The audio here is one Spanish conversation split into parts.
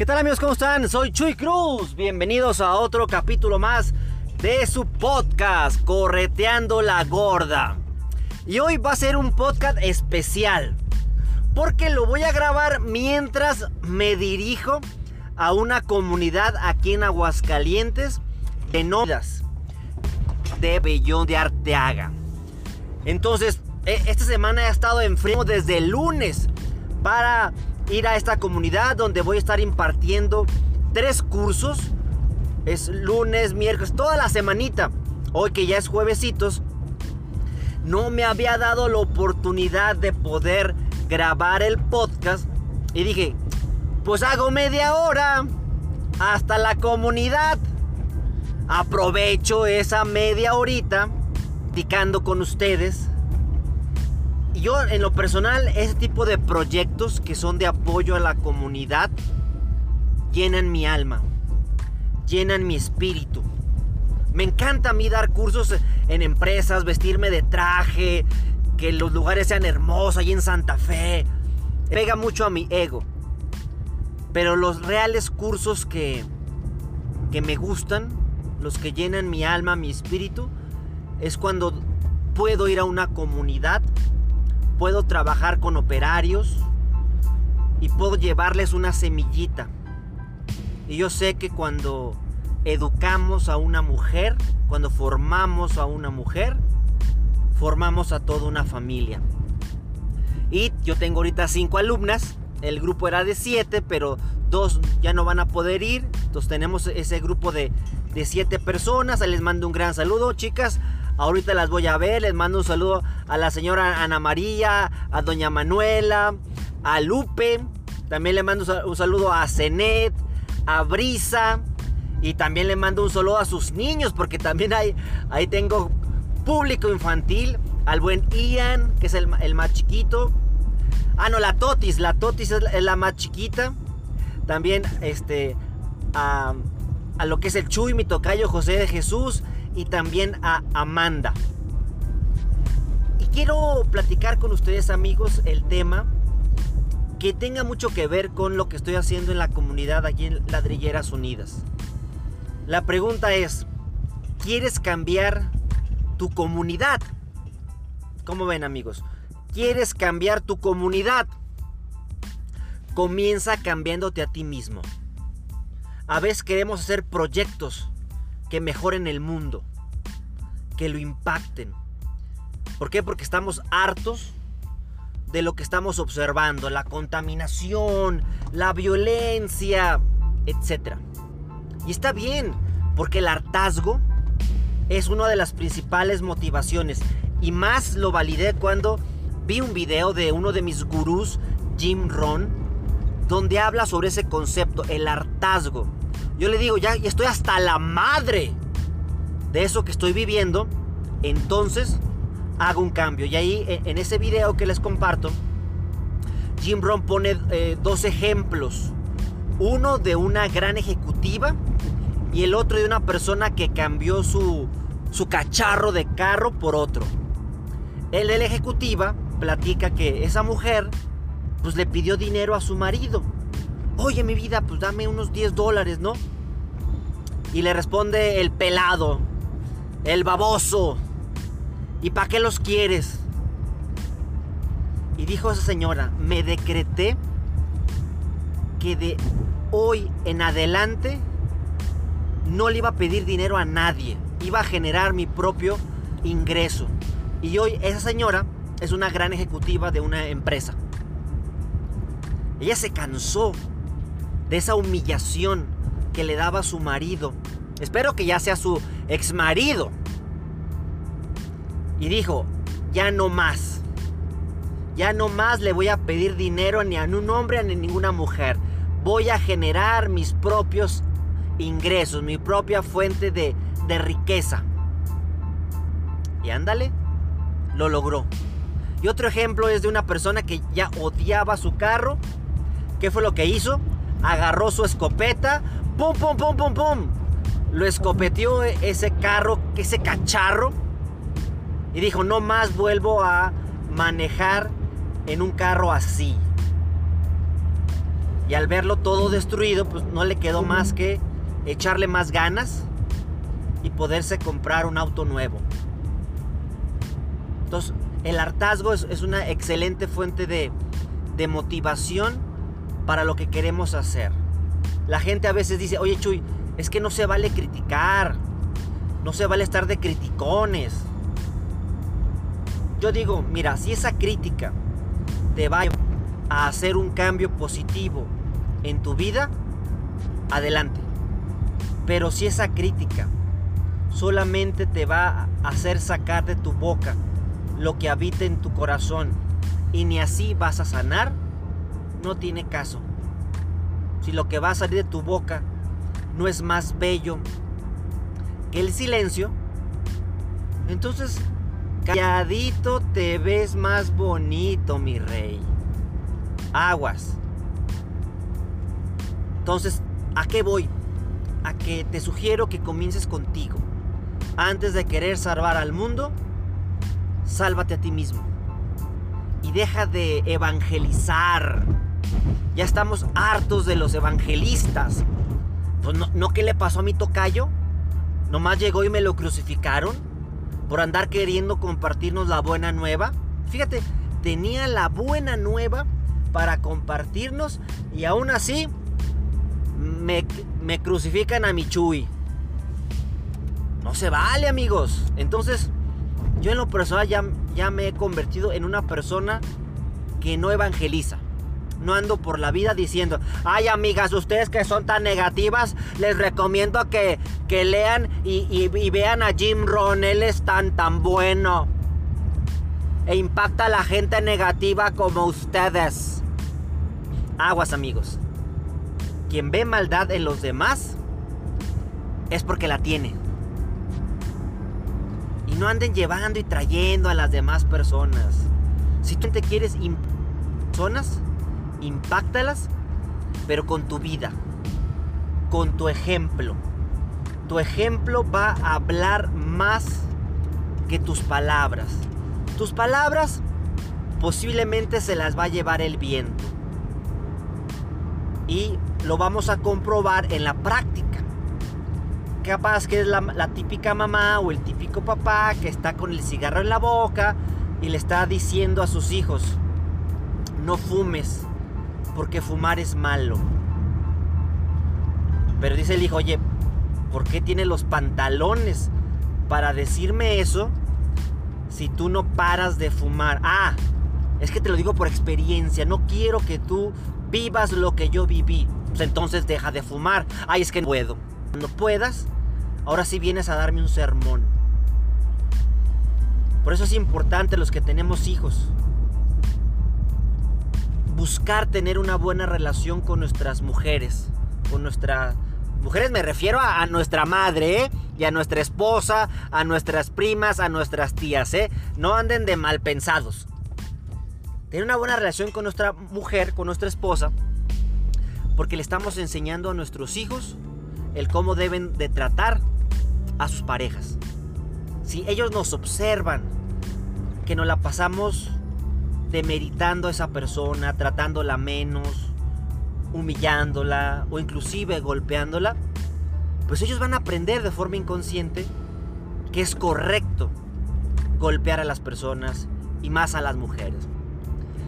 ¿Qué tal amigos? ¿Cómo están? Soy Chuy Cruz. Bienvenidos a otro capítulo más de su podcast Correteando la Gorda. Y hoy va a ser un podcast especial. Porque lo voy a grabar mientras me dirijo a una comunidad aquí en Aguascalientes de nodas de Bellón de Arteaga. Entonces, e- esta semana he estado en frío desde el lunes para ir a esta comunidad donde voy a estar impartiendo tres cursos. Es lunes, miércoles, toda la semanita. Hoy que ya es juevesitos, no me había dado la oportunidad de poder grabar el podcast. Y dije, pues hago media hora hasta la comunidad. Aprovecho esa media horita platicando con ustedes. Yo en lo personal, ese tipo de proyectos que son de apoyo a la comunidad llenan mi alma, llenan mi espíritu. Me encanta a mí dar cursos en empresas, vestirme de traje, que los lugares sean hermosos, ahí en Santa Fe. Pega mucho a mi ego. Pero los reales cursos que, que me gustan, los que llenan mi alma, mi espíritu, es cuando puedo ir a una comunidad, puedo trabajar con operarios y puedo llevarles una semillita. Y yo sé que cuando educamos a una mujer, cuando formamos a una mujer, formamos a toda una familia. Y yo tengo ahorita cinco alumnas. El grupo era de siete, pero dos ya no van a poder ir. Entonces tenemos ese grupo de, de siete personas. Les mando un gran saludo, chicas. Ahorita las voy a ver. Les mando un saludo a la señora Ana María, a doña Manuela, a Lupe. También le mando un saludo a Zenet, a Brisa. Y también le mando un saludo a sus niños, porque también hay, ahí tengo público infantil. Al buen Ian, que es el, el más chiquito. Ah, no, la Totis. La Totis es la, es la más chiquita. También este, a, a, lo que es el Chuy, mi tocayo José de Jesús. Y también a Amanda. Y quiero platicar con ustedes, amigos, el tema que tenga mucho que ver con lo que estoy haciendo en la comunidad aquí en Ladrilleras Unidas. La pregunta es, ¿quieres cambiar tu comunidad? ¿Cómo ven amigos? ¿Quieres cambiar tu comunidad? Comienza cambiándote a ti mismo. A veces queremos hacer proyectos que mejoren el mundo, que lo impacten. ¿Por qué? Porque estamos hartos de lo que estamos observando, la contaminación, la violencia, etc. Y está bien, porque el hartazgo es una de las principales motivaciones. Y más lo validé cuando vi un video de uno de mis gurús, Jim Ron, donde habla sobre ese concepto, el hartazgo. Yo le digo, ya estoy hasta la madre de eso que estoy viviendo, entonces hago un cambio. Y ahí en ese video que les comparto, Jim Ron pone eh, dos ejemplos. Uno de una gran ejecutiva y el otro de una persona que cambió su, su cacharro de carro por otro. El de la ejecutiva platica que esa mujer pues le pidió dinero a su marido. Oye mi vida, pues dame unos 10 dólares, ¿no? Y le responde el pelado, el baboso. ¿Y para qué los quieres? Y dijo esa señora, me decreté que de hoy en adelante no le iba a pedir dinero a nadie. Iba a generar mi propio ingreso. Y hoy esa señora es una gran ejecutiva de una empresa. Ella se cansó de esa humillación que le daba su marido. Espero que ya sea su ex marido. Y dijo, ya no más. Ya no más le voy a pedir dinero ni a un hombre ni a ninguna mujer. Voy a generar mis propios ingresos, mi propia fuente de, de riqueza. Y ándale, lo logró. Y otro ejemplo es de una persona que ya odiaba su carro. ¿Qué fue lo que hizo? Agarró su escopeta, pum, pum, pum, pum, pum. Lo escopeteó ese carro, ese cacharro. Y dijo, no más vuelvo a manejar en un carro así. Y al verlo todo destruido, pues no le quedó más que echarle más ganas y poderse comprar un auto nuevo. Entonces, el hartazgo es, una excelente fuente de, de motivación para lo que queremos hacer. La gente a veces dice, oye Chuy, es que no se vale criticar, no se vale estar de criticones. Yo digo, mira, si esa crítica te va a hacer un cambio positivo en tu vida, adelante. Pero si esa crítica solamente te va a hacer sacar de tu boca lo que habita en tu corazón y ni así vas a sanar, no tiene caso. Si lo que va a salir de tu boca no es más bello que el silencio, entonces calladito te ves más bonito, mi rey. Aguas. Entonces, ¿a qué voy? A que te sugiero que comiences contigo. Antes de querer salvar al mundo, sálvate a ti mismo. Y deja de evangelizar. Ya estamos hartos de los evangelistas. Pues no, no ¿qué le pasó a mi tocayo? Nomás llegó y me lo crucificaron por andar queriendo compartirnos la buena nueva. Fíjate, tenía la buena nueva para compartirnos y aún así me, me crucifican a mi Chuy. No se vale, amigos. Entonces, yo en lo personal ya, ya me he convertido en una persona que no evangeliza. No ando por la vida diciendo, ay amigas, ustedes que son tan negativas, les recomiendo que, que lean y, vean a Jim Rohn, él es tan tan bueno. E impacta a la gente negativa como ustedes. Aguas amigos. Quien ve maldad en los demás es porque la tiene no anden llevando y trayendo a las demás personas. Si tú te quieres personas, impactalas, pero con tu vida, con tu ejemplo. Tu ejemplo va a hablar más que tus palabras. Tus palabras posiblemente se las va a llevar el viento. Y lo vamos a comprobar en la práctica capaz que es la, típica mamá o el típico papá que está con el cigarro en la boca y le está diciendo a sus hijos, no fumes, porque fumar es malo. Pero dice el hijo, oye, ¿por qué tiene los pantalones para decirme eso si tú no paras de fumar? Ah, es que te lo digo por experiencia, no quiero que tú vivas lo que yo viví. Pues entonces deja de fumar. Ay, es que no puedo. Cuando puedas, ahora sí vienes a darme un sermón. Por eso es importante los que tenemos hijos. Buscar tener una buena relación con nuestras mujeres. Con nuestras mujeres me refiero a, nuestra madre, ¿eh? Y a nuestra esposa, a nuestras primas, a nuestras tías, ¿eh? No anden de mal pensados. Tener una buena relación con nuestra mujer, con nuestra esposa. Porque le estamos enseñando a nuestros hijos el cómo deben de tratar a sus parejas. Si ellos nos observan que nos la pasamos demeritando a esa persona, tratándola menos, humillándola o inclusive golpeándola, pues ellos van a aprender de forma inconsciente que es correcto golpear a las personas y más a las mujeres.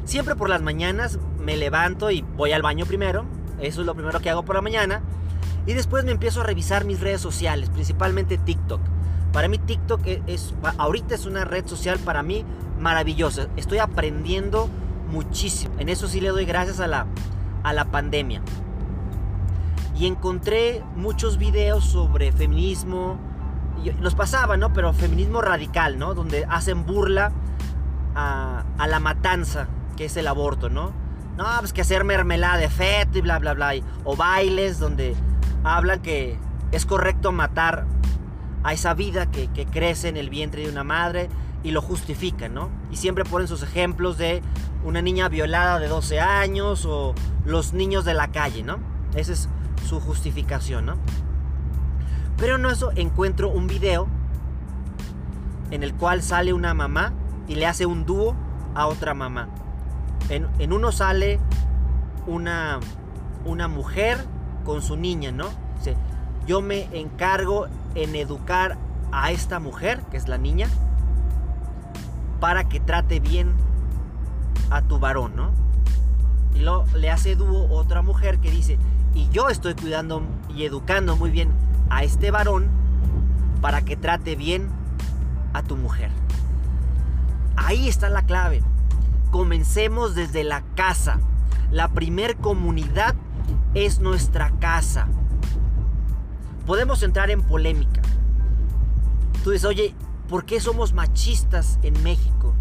Siempre por las mañanas me levanto y voy al baño primero, eso es lo primero que hago por la mañana, y después me empiezo a revisar mis redes sociales, principalmente TikTok. Para mí TikTok e-, es, ahorita es una red social para mí maravillosa. Estoy aprendiendo muchísimo. En eso sí le doy gracias a la, a la pandemia. Y encontré muchos videos sobre feminismo. Los pasaba, ¿no? Pero feminismo radical, ¿no? Donde hacen burla a, la matanza que es el aborto, ¿no? No, pues que hacer mermelada de feto y bla, bla, bla. O bailes donde hablan que es correcto matar a esa vida que crece en el vientre de una madre y lo justifican, ¿no? Y siempre ponen sus ejemplos de una niña violada de 12 años o los niños de la calle, ¿no? Esa es su justificación, ¿no? Pero en eso encuentro un video en el cual sale una mamá y le hace un dúo a otra mamá. En, uno sale una, una mujer con su niña, ¿no? Dice, yo me encargo en educar a esta mujer, que es la niña, para que trate bien a tu varón, ¿no? Y luego le hace dúo otra mujer que dice, y yo estoy cuidando y educando muy bien a este varón para que trate bien a tu mujer. Ahí está la clave. Comencemos desde la casa. La primer comunidad es nuestra casa. Podemos entrar en polémica. Tú dices, oye, ¿por qué somos machistas en México?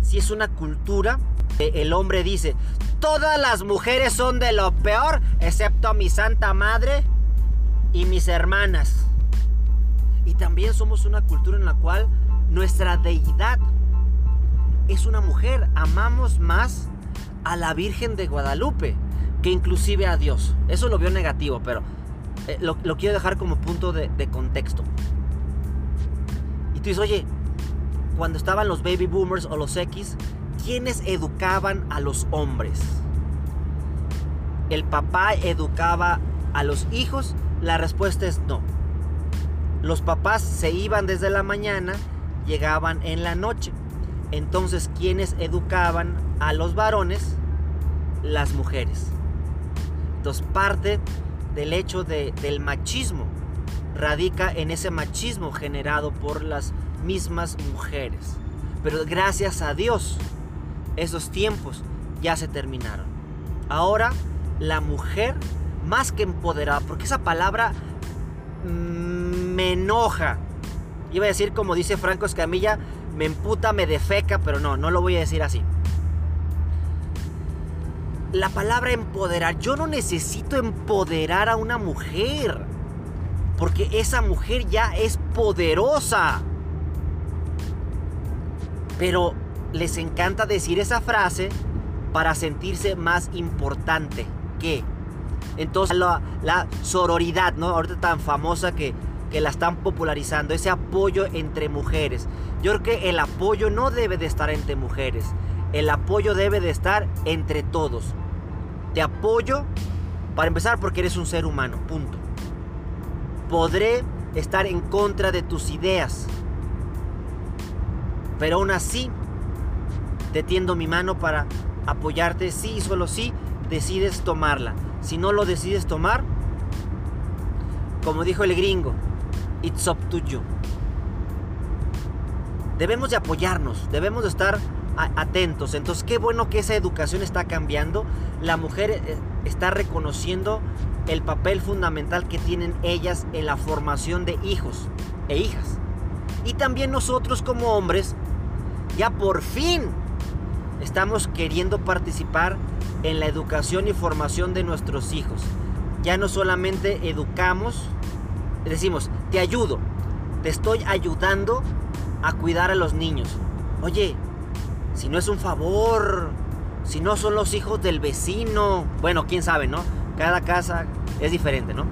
Si es una cultura, el hombre dice, todas las mujeres son de lo peor, excepto mi santa madre y mis hermanas. Y también somos una cultura en la cual nuestra deidad es una mujer. Amamos más a la Virgen de Guadalupe que inclusive a Dios. Eso lo veo negativo, pero eh, lo, quiero dejar como punto de, de contexto. Tú oye, cuando estaban los baby boomers o los X, ¿quiénes educaban a los hombres? ¿El papá educaba a los hijos la respuesta es no. Los papás se iban desde la mañana, llegaban en la noche. Entonces, ¿quiénes educaban a los varones? Las mujeres. Entonces, parte del hecho del machismo radica en ese machismo generado por las mismas mujeres. Pero gracias a Dios, esos tiempos ya se terminaron. Ahora la mujer más que empoderada, porque esa palabra mm, me enoja. Iba a decir como dice Franco Escamilla, me emputa, me defeca, pero no, no lo voy a decir así. La palabra empoderar, yo no necesito empoderar a una mujer, porque esa mujer ya es poderosa. Pero les encanta decir esa frase para sentirse más importante que entonces la, sororidad, ¿no? Ahorita tan famosa que, que la están popularizando, ese apoyo entre mujeres. Yo creo que el apoyo no debe de estar entre mujeres, el apoyo debe de estar entre todos. Te apoyo para empezar porque eres un ser humano, punto. Podré estar en contra de tus ideas, pero aún así te tiendo mi mano para apoyarte, sí y solo sí decides tomarla. Si no lo decides tomar, como dijo el gringo, it's up to you. Debemos de apoyarnos, debemos de estar atentos. Entonces, qué bueno que esa educación está cambiando. La mujer eh, está reconociendo el papel fundamental que tienen ellas en la formación de hijos e hijas. Y también nosotros como hombres, ya por fin estamos queriendo participar en la educación y formación de nuestros hijos. Ya no solamente educamos, decimos, te ayudo, te estoy ayudando a cuidar a los niños. Oye, si no es un favor, si no son los hijos del vecino, bueno, quién sabe, ¿no? Cada casa es diferente, ¿no?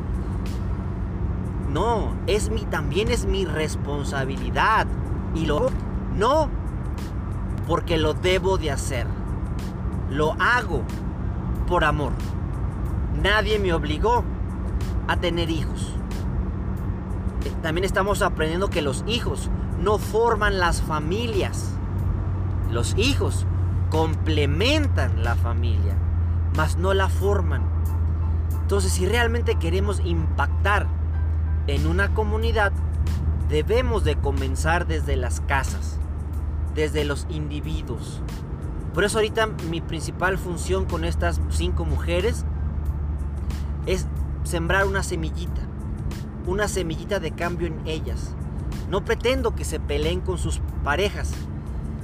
No, es mi también es mi responsabilidad y lo no porque lo debo de hacer. Lo hago por amor. Nadie me obligó a tener hijos. También estamos aprendiendo que los hijos no forman las familias. Los hijos complementan la familia, mas no la forman. Entonces, si realmente queremos impactar en una comunidad, debemos de comenzar desde las casas, desde los individuos. Por eso ahorita mi principal función con estas cinco mujeres es sembrar una semillita, una semillita de cambio en ellas. No pretendo que se peleen con sus parejas,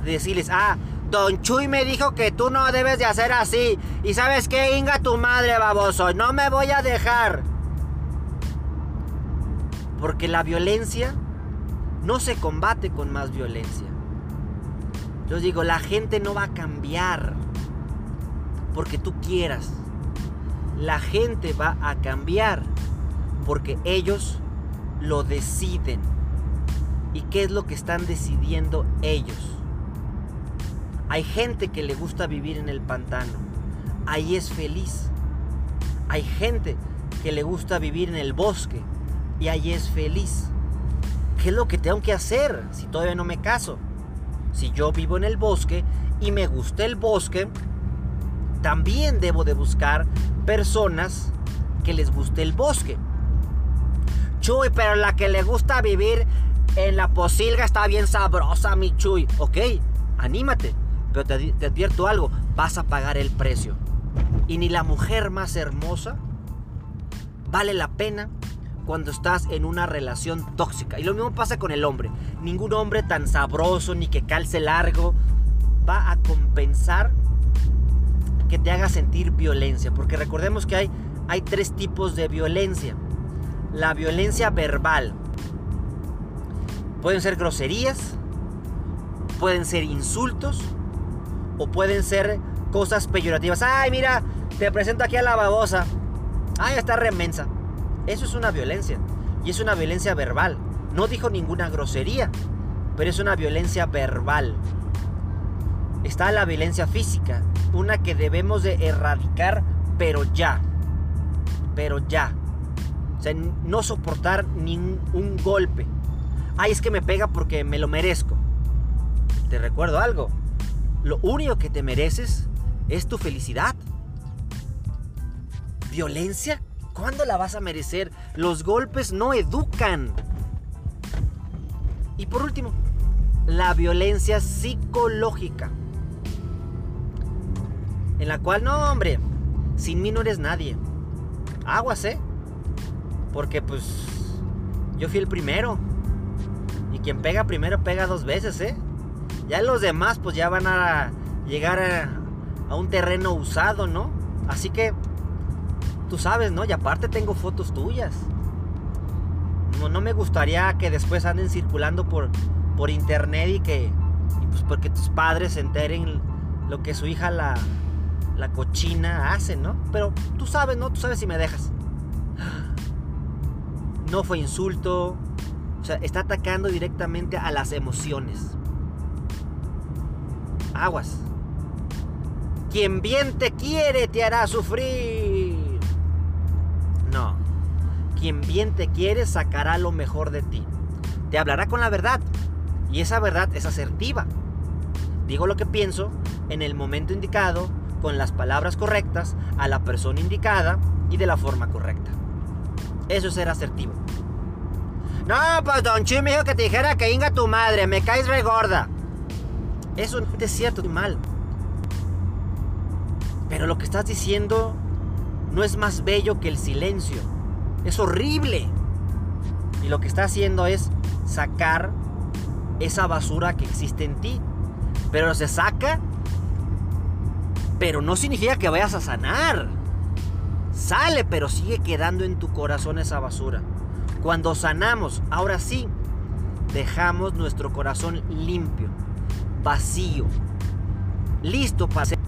decirles, ah, Don Chuy me dijo que tú no debes de hacer así. Y sabes qué, Inga tu madre, baboso. No me voy a dejar. Porque la violencia no se combate con más violencia. Yo digo, la gente no va a cambiar porque tú quieras. La gente va a cambiar porque ellos lo deciden. ¿Y qué es lo que están decidiendo ellos? Hay gente que le gusta vivir en el pantano. Ahí es feliz. Hay gente que le gusta vivir en el bosque. Y ahí es feliz. ¿Qué es lo que tengo que hacer si todavía no me caso? Si yo vivo en el bosque y me gusta el bosque, también debo de buscar personas que les guste el bosque. Chuy, pero la que le gusta vivir en la posilga está bien sabrosa, mi Chuy. Ok, anímate. Pero te, advierto algo, vas a pagar el precio. Y ni la mujer más hermosa vale la pena cuando estás en una relación tóxica. Y lo mismo pasa con el hombre. Ningún hombre tan sabroso ni que calce largo va a compensar que te haga sentir violencia. Porque recordemos que hay, hay tres tipos de violencia. La violencia verbal. Pueden ser groserías, pueden ser insultos o pueden ser cosas peyorativas. Ay, mira, te presento aquí a la babosa. Ay, está remensa. Eso es una violencia. Y es una violencia verbal. No dijo ninguna grosería, pero es una violencia verbal. Está la violencia física, una que debemos de erradicar, pero ya. Pero ya. O sea, no soportar ningún golpe. Ay, es que me pega porque me lo merezco. Te recuerdo algo. Lo único que te mereces es tu felicidad. Violencia, ¿cuándo la vas a merecer? Los golpes no educan. Y por último, la violencia psicológica. En la cual, no, hombre, sin mí no eres nadie. Aguas, ¿eh? Porque pues yo fui el primero. Y quien pega primero pega dos veces, ¿eh? Ya los demás pues ya van a llegar a, un terreno usado, ¿no? Así que tú sabes, ¿no? Y aparte tengo fotos tuyas. No, no me gustaría que después anden circulando por, por internet y que, y pues porque tus padres se enteren lo que su hija la, la cochina hace, ¿no? Pero tú sabes, ¿no? Tú sabes si me dejas. No fue insulto. O sea, está atacando directamente a las emociones. Aguas. Quien bien te quiere te hará sufrir. No. Quien bien te quiere sacará lo mejor de ti. Te hablará con la verdad. Y esa verdad es asertiva. Digo lo que pienso en el momento indicado, con las palabras correctas, a la persona indicada y de la forma correcta. Eso es ser asertivo. No, pues Don Chi me dijo que te dijera que inga tu madre, me caes re gorda. Eso es cierto, mal. Pero lo que estás diciendo no es más bello que el silencio. Es horrible. Y lo que está haciendo es sacar esa basura que existe en ti. Pero se saca, pero no significa que vayas a sanar. Sale, pero sigue quedando en tu corazón esa basura. Cuando sanamos, ahora sí, dejamos nuestro corazón limpio, vacío, listo para ser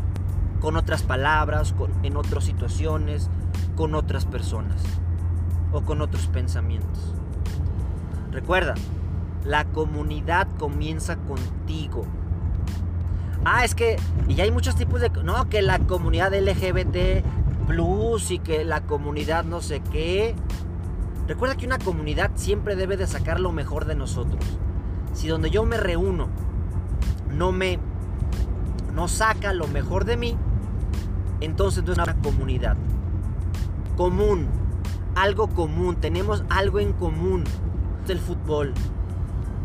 con otras palabras, con, en otras situaciones, con otras personas o con otros pensamientos. Recuerda, la comunidad comienza contigo. Ah, es que, y hay muchos tipos de... No, que la comunidad LGBT plus y que la comunidad no sé qué. Recuerda que una comunidad siempre debe de sacar lo mejor de nosotros. Si donde yo me reúno no me no saca lo mejor de mí, entonces no es una comunidad. Común, algo común, tenemos algo en común. El fútbol,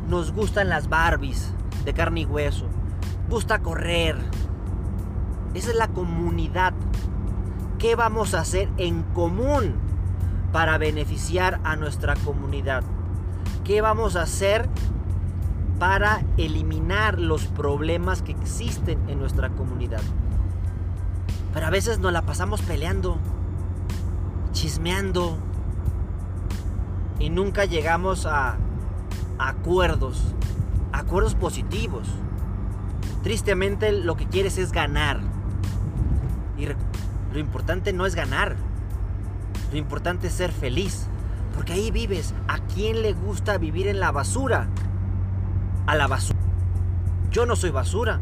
nos gustan las Barbies de carne y hueso, gusta correr. Esa es la comunidad. ¿Qué vamos a hacer en común para beneficiar a nuestra comunidad? ¿Qué vamos a hacer para eliminar los problemas que existen en nuestra comunidad. Pero a veces nos la pasamos peleando, chismeando y nunca llegamos a acuerdos, acuerdos positivos. Tristemente lo que quieres es ganar. Y lo importante no es ganar. Lo importante es ser feliz. Porque ahí vives. ¿A quién le gusta vivir en la basura? A la basura. Yo no soy basura.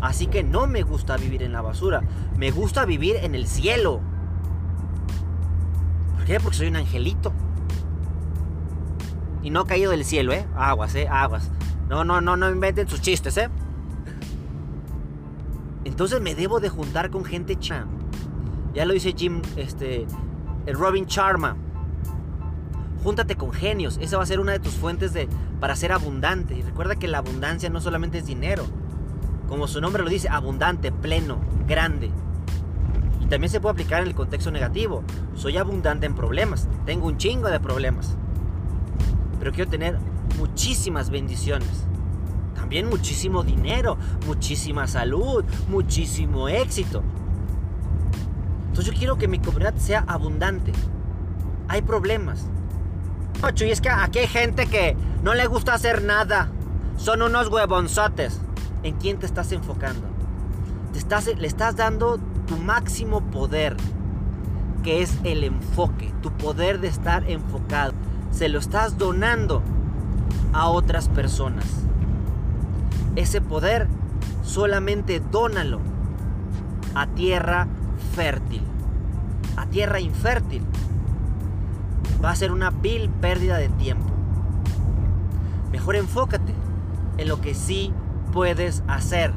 Así que no me gusta vivir en la basura. Me gusta vivir en el cielo. ¿Por qué? Porque soy un angelito. Y no caído del cielo, ¿eh? Aguas, ¿eh? Aguas. No, no, no, no inventen sus chistes, ¿eh? Entonces me debo de juntar con gente chan. Ya lo dice Jim, este, el Robin Charma. Júntate con genios. Esa va a ser una de tus fuentes de, para ser abundante. Y recuerda que la abundancia no solamente es dinero. Como su nombre lo dice, abundante, pleno, grande. Y también se puede aplicar en el contexto negativo. Soy abundante en problemas. Tengo un chingo de problemas. Pero quiero tener muchísimas bendiciones. También muchísimo dinero, muchísima salud, muchísimo éxito. Entonces yo quiero que mi comunidad sea abundante. Hay problemas. Ocho, y es que aquí hay gente que no le gusta hacer nada. Son unos huevonzotes. ¿En quién te estás enfocando? Te estás, le estás dando tu máximo poder, que es el enfoque, tu poder de estar enfocado. Se lo estás donando a otras personas. Ese poder solamente dónalo a tierra fértil. A tierra infértil va a ser una vil pérdida de tiempo. Mejor enfócate en lo que sí puedes hacer,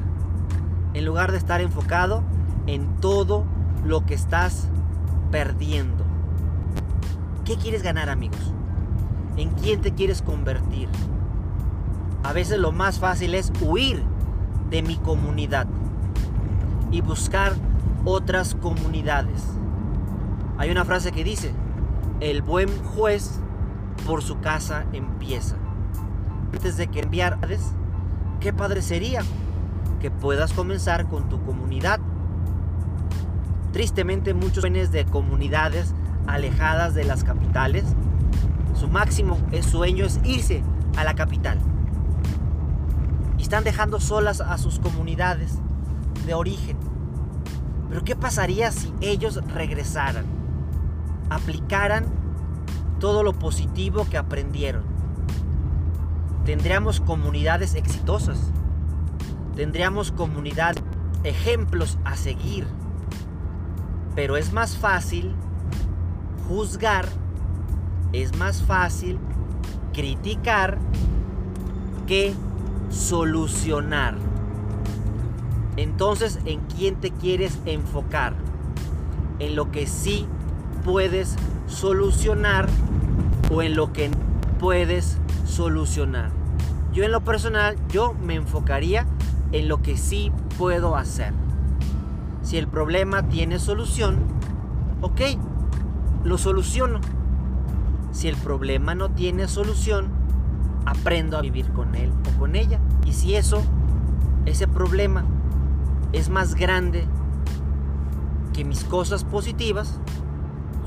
en lugar de estar enfocado en todo lo que estás perdiendo. ¿Qué quieres ganar amigos? ¿En quién te quieres convertir? A veces lo más fácil es huir de mi comunidad y buscar otras comunidades. Hay una frase que dice, el buen juez por su casa empieza. Antes de que enviarles, qué padre sería que puedas comenzar con tu comunidad. Tristemente muchos jóvenes de comunidades alejadas de las capitales, su máximo sueño es irse a la capital. Y están dejando solas a sus comunidades de origen. Pero ¿qué pasaría si ellos regresaran? Aplicaran todo lo positivo que aprendieron. Tendríamos comunidades exitosas. Tendríamos comunidades, ejemplos a seguir. Pero es más fácil juzgar, es más fácil criticar que solucionar. Entonces, ¿en quién te quieres enfocar? En lo que sí puedes solucionar o en lo que puedes solucionar. Yo en lo personal, yo me enfocaría en lo que sí puedo hacer. Si el problema tiene solución, ok, lo soluciono. Si el problema no tiene solución, aprendo a vivir con él o con ella. Y si eso, ese problema es más grande que mis cosas positivas,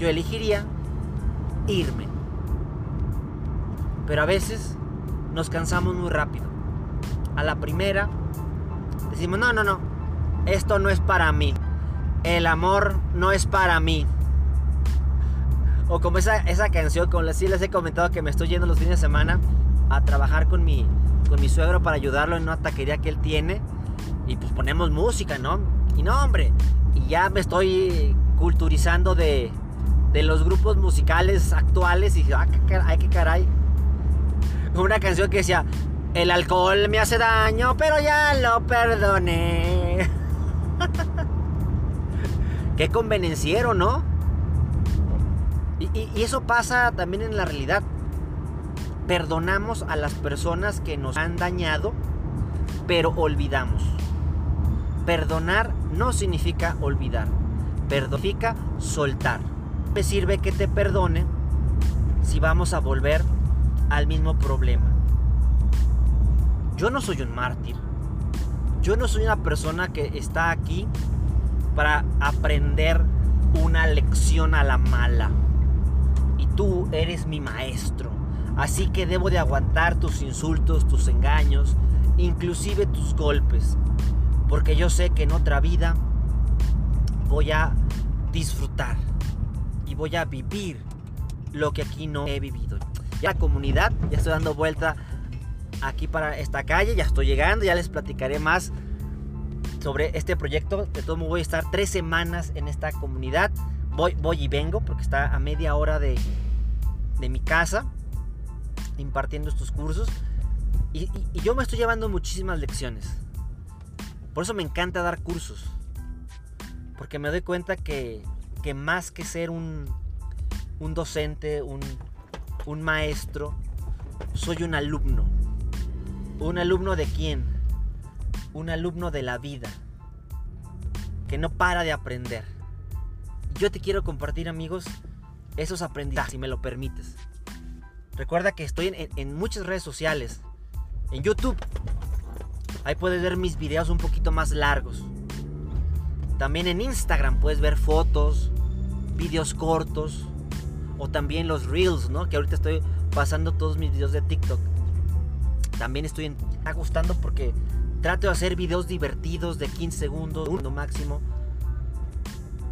yo elegiría irme. Pero a veces nos cansamos muy rápido. A la primera decimos, no, no, no, esto no es para mí. El amor no es para mí. O como esa, esa canción, como les, les he comentado que me estoy yendo los fines de semana a trabajar con mi, con mi suegro para ayudarlo en una taquería que él tiene. Y pues ponemos música, ¿no? Y no, hombre, y ya me estoy culturizando de, de los grupos musicales actuales y dije, ah, qué caray. Una canción que decía, el alcohol me hace daño, pero ya lo perdoné. qué convenenciero, ¿no? Y, eso pasa también en la realidad. Perdonamos a las personas que nos han dañado, pero olvidamos. Perdonar no significa olvidar. Perdonar soltar me sirve que te perdone si vamos a volver al mismo problema. yo no soy un mártir. Yo no soy una persona que está aquí para aprender una lección a la mala. Y tú eres mi maestro. Así que debo de aguantar tus insultos, tus engaños, inclusive tus golpes. Porque yo sé que en otra vida voy a disfrutar voy a vivir lo que aquí no he vivido. Ya comunidad, ya estoy dando vuelta aquí para esta calle, ya estoy llegando, ya les platicaré más sobre este proyecto. De todo modo voy a estar tres semanas en esta comunidad. Voy, voy y vengo porque está a media hora de, de mi casa impartiendo estos cursos. Y, yo me estoy llevando muchísimas lecciones. Por eso me encanta dar cursos. Porque me doy cuenta que, que más que ser un, un docente, un, un maestro, soy un alumno. ¿Un alumno de quién? Un alumno de la vida. Que no para de aprender. Yo te quiero compartir, amigos, esos aprendizajes, si me lo permites. Recuerda que estoy en, en, muchas redes sociales. En YouTube. Ahí puedes ver mis videos un poquito más largos. También en Instagram puedes ver fotos, videos cortos. O también los reels, ¿no? Que ahorita estoy pasando todos mis videos de TikTok. También estoy en, gustando porque trato de hacer videos divertidos de 15 segundos, uno máximo.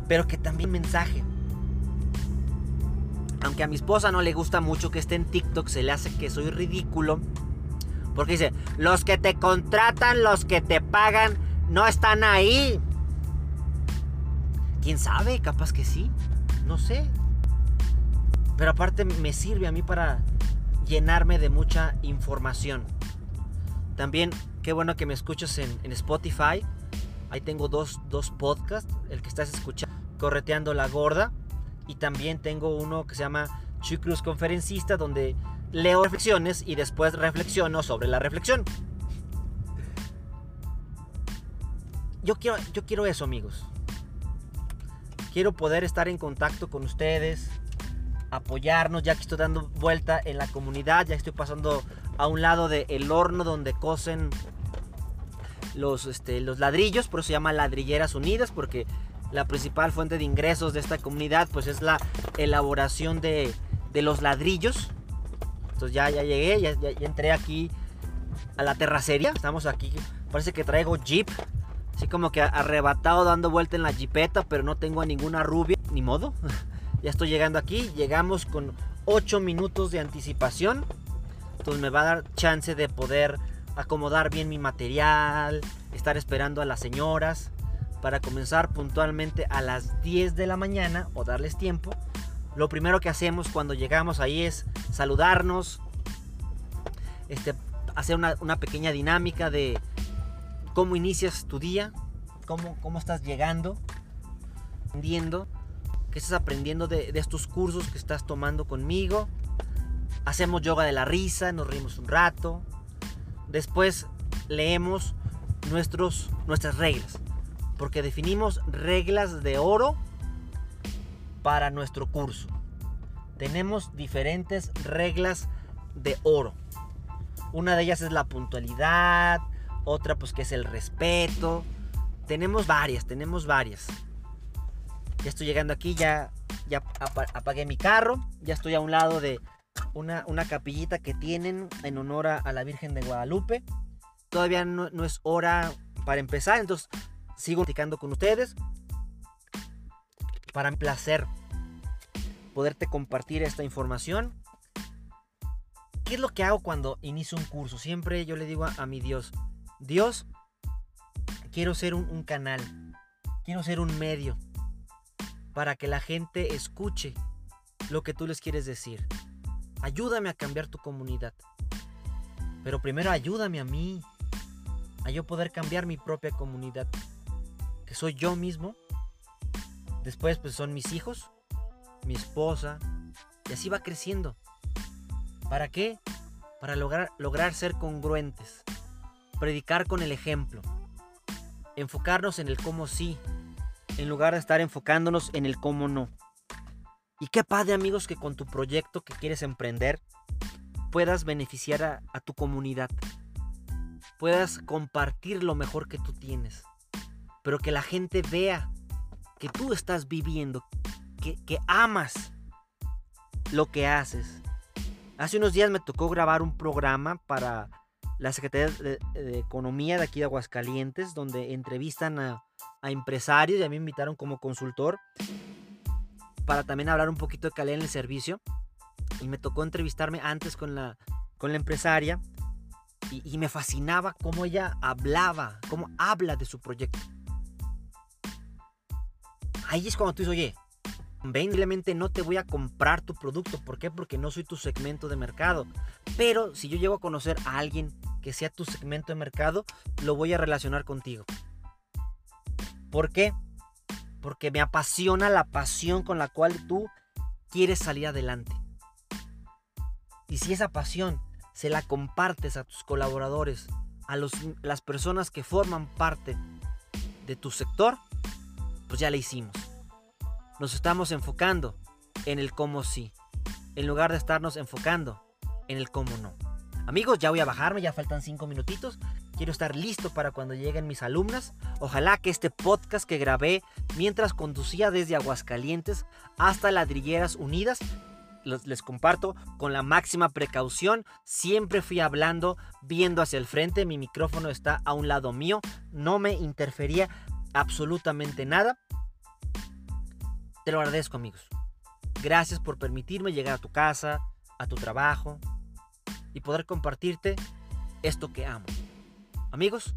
Pero que también mensaje. Aunque a mi esposa no le gusta mucho que esté en TikTok, se le hace que soy ridículo. Porque dice, los que te contratan, los que te pagan, no están ahí. ¿Quién sabe? Capaz que sí. No sé. Pero aparte me sirve a mí para llenarme de mucha información. También, qué bueno que me escuchas en, Spotify. Ahí tengo dos, dos podcasts. El que estás escuchando, Correteando la Gorda. Y también tengo uno que se llama Chuy Conferencista, donde leo reflexiones y después reflexiono sobre la reflexión. Yo quiero, yo quiero eso, amigos. Quiero poder estar en contacto con ustedes, apoyarnos, ya que estoy dando vuelta en la comunidad, ya estoy pasando a un lado del horno donde cosen los, este, los ladrillos, por eso se llama Ladrilleras Unidas, porque la principal fuente de ingresos de esta comunidad pues es la elaboración de, de los ladrillos. Entonces ya, ya llegué, ya, ya, entré aquí a la terracería. Estamos aquí, parece que traigo jeep. Así como que arrebatado dando vuelta en la jeepeta, pero no tengo a ninguna rubia, ni modo. ya estoy llegando aquí, llegamos con 8 minutos de anticipación. Entonces me va a dar chance de poder acomodar bien mi material, estar esperando a las señoras para comenzar puntualmente a las 10 de la mañana o darles tiempo. Lo primero que hacemos cuando llegamos ahí es saludarnos, este, hacer una, pequeña dinámica de cómo inicias tu día, cómo, cómo estás llegando, aprendiendo, qué estás aprendiendo de, estos cursos que estás tomando conmigo. Hacemos yoga de la risa, nos rimos un rato. Después leemos nuestros, nuestras reglas porque definimos reglas de oro para nuestro curso. Tenemos diferentes reglas de oro. Una de ellas es la puntualidad, otra pues que es el respeto. Tenemos varias, tenemos varias. Ya estoy llegando aquí, ya, ya apagué mi carro, ya estoy a un lado de una, una capillita que tienen en honor a, la Virgen de Guadalupe. Todavía no, no es hora para empezar, entonces sigo platicando con ustedes. Para mi placer poderte compartir esta información. ¿Qué es lo que hago cuando inicio un curso? Siempre yo le digo a, mi Dios, Dios, quiero ser un, canal, quiero ser un medio para que la gente escuche lo que tú les quieres decir. Ayúdame a cambiar tu comunidad. Pero primero ayúdame a mí, a yo poder cambiar mi propia comunidad que soy yo mismo. Después pues son mis hijos, mi esposa, y así va creciendo. ¿Para qué? Para lograr, lograr ser congruentes, predicar con el ejemplo, enfocarnos en el cómo sí, en lugar de estar enfocándonos en el cómo no. Y qué padre amigos que con tu proyecto que quieres emprender puedas beneficiar a, a tu comunidad. puedas compartir lo mejor que tú tienes. Pero que la gente vea que tú estás viviendo, que, que amas lo que haces. Hace unos días me tocó grabar un programa para la Secretaría de, Economía de aquí de Aguascalientes, donde entrevistan a, empresarios y a mí me invitaron como consultor para también hablar un poquito de calidad en el servicio. Y me tocó entrevistarme antes con la, con la empresaria y, y me fascinaba cómo ella hablaba, cómo habla de su proyecto. Ahí es cuando tú dices, oye, Simplemente no te voy a comprar tu producto. ¿Por qué? Porque no soy tu segmento de mercado. Pero si yo llego a conocer a alguien que sea tu segmento de mercado, lo voy a relacionar contigo. ¿Por qué? Porque me apasiona la pasión con la cual tú quieres salir adelante. Y si esa pasión se la compartes a tus colaboradores, a las personas que forman parte de tu sector, pues ya la hicimos nos estamos enfocando en el cómo sí, en lugar de estarnos enfocando en el cómo no. Amigos, ya voy a bajarme, ya faltan cinco minutitos. Quiero estar listo para cuando lleguen mis alumnas. Ojalá que este podcast que grabé mientras conducía desde Aguascalientes hasta Ladrilleras Unidas les comparto con la máxima precaución. Siempre fui hablando viendo hacia el frente. Mi micrófono está a un lado mío. No me interfería absolutamente nada. Te lo agradezco amigos. Gracias por permitirme llegar a tu casa, a tu trabajo y poder compartirte esto que amo. Amigos,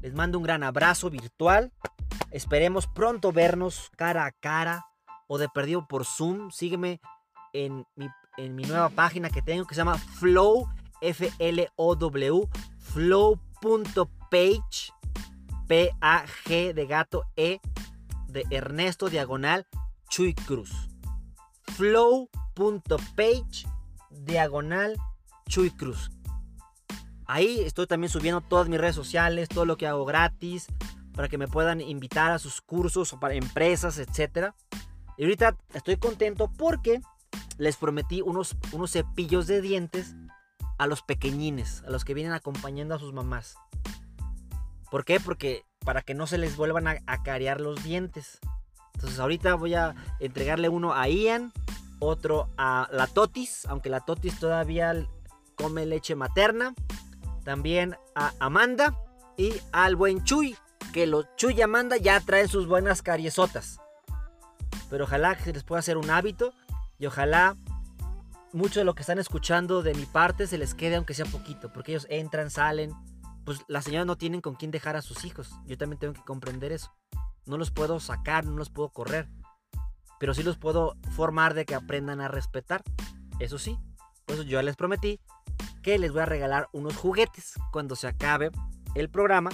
les mando un gran abrazo virtual. Esperemos pronto vernos cara a cara o de perdido por Zoom. Sígueme en mi, en mi nueva página que tengo que se llama Flow, F-L-O-W, flow.page, P-A-G de gato E de Ernesto Diagonal Chuy Cruz. Flow.page diagonal Chuy Cruz. Ahí estoy también subiendo todas mis redes sociales, todo lo que hago gratis, para que me puedan invitar a sus cursos o para empresas, etc. Y ahorita estoy contento porque les prometí unos, unos cepillos de dientes a los pequeñines, a los que vienen acompañando a sus mamás. ¿Por qué? Porque para que no se les vuelvan a, a carear los dientes. Entonces ahorita voy a entregarle uno a Ian, otro a la Totis, aunque la Totis todavía come leche materna. También a Amanda y al buen Chuy, que los Chuy y Amanda ya traen sus buenas cariesotas. Pero ojalá que se les pueda hacer un hábito y ojalá mucho de lo que están escuchando de mi parte se les quede aunque sea poquito, porque ellos entran, salen, pues las señoras no tienen con quién dejar a sus hijos. Yo también tengo que comprender eso. No los puedo sacar, no los puedo correr. Pero sí los puedo formar de que aprendan a respetar. Eso sí. Por eso yo les prometí que les voy a regalar unos juguetes cuando se acabe el programa.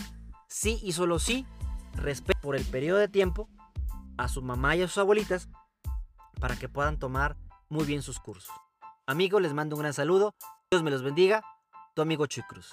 Sí y solo sí. Respeto por el periodo de tiempo a su mamá y a sus abuelitas para que puedan tomar muy bien sus cursos. Amigos, les mando un gran saludo. Dios me los bendiga. Tu amigo Chuy Cruz.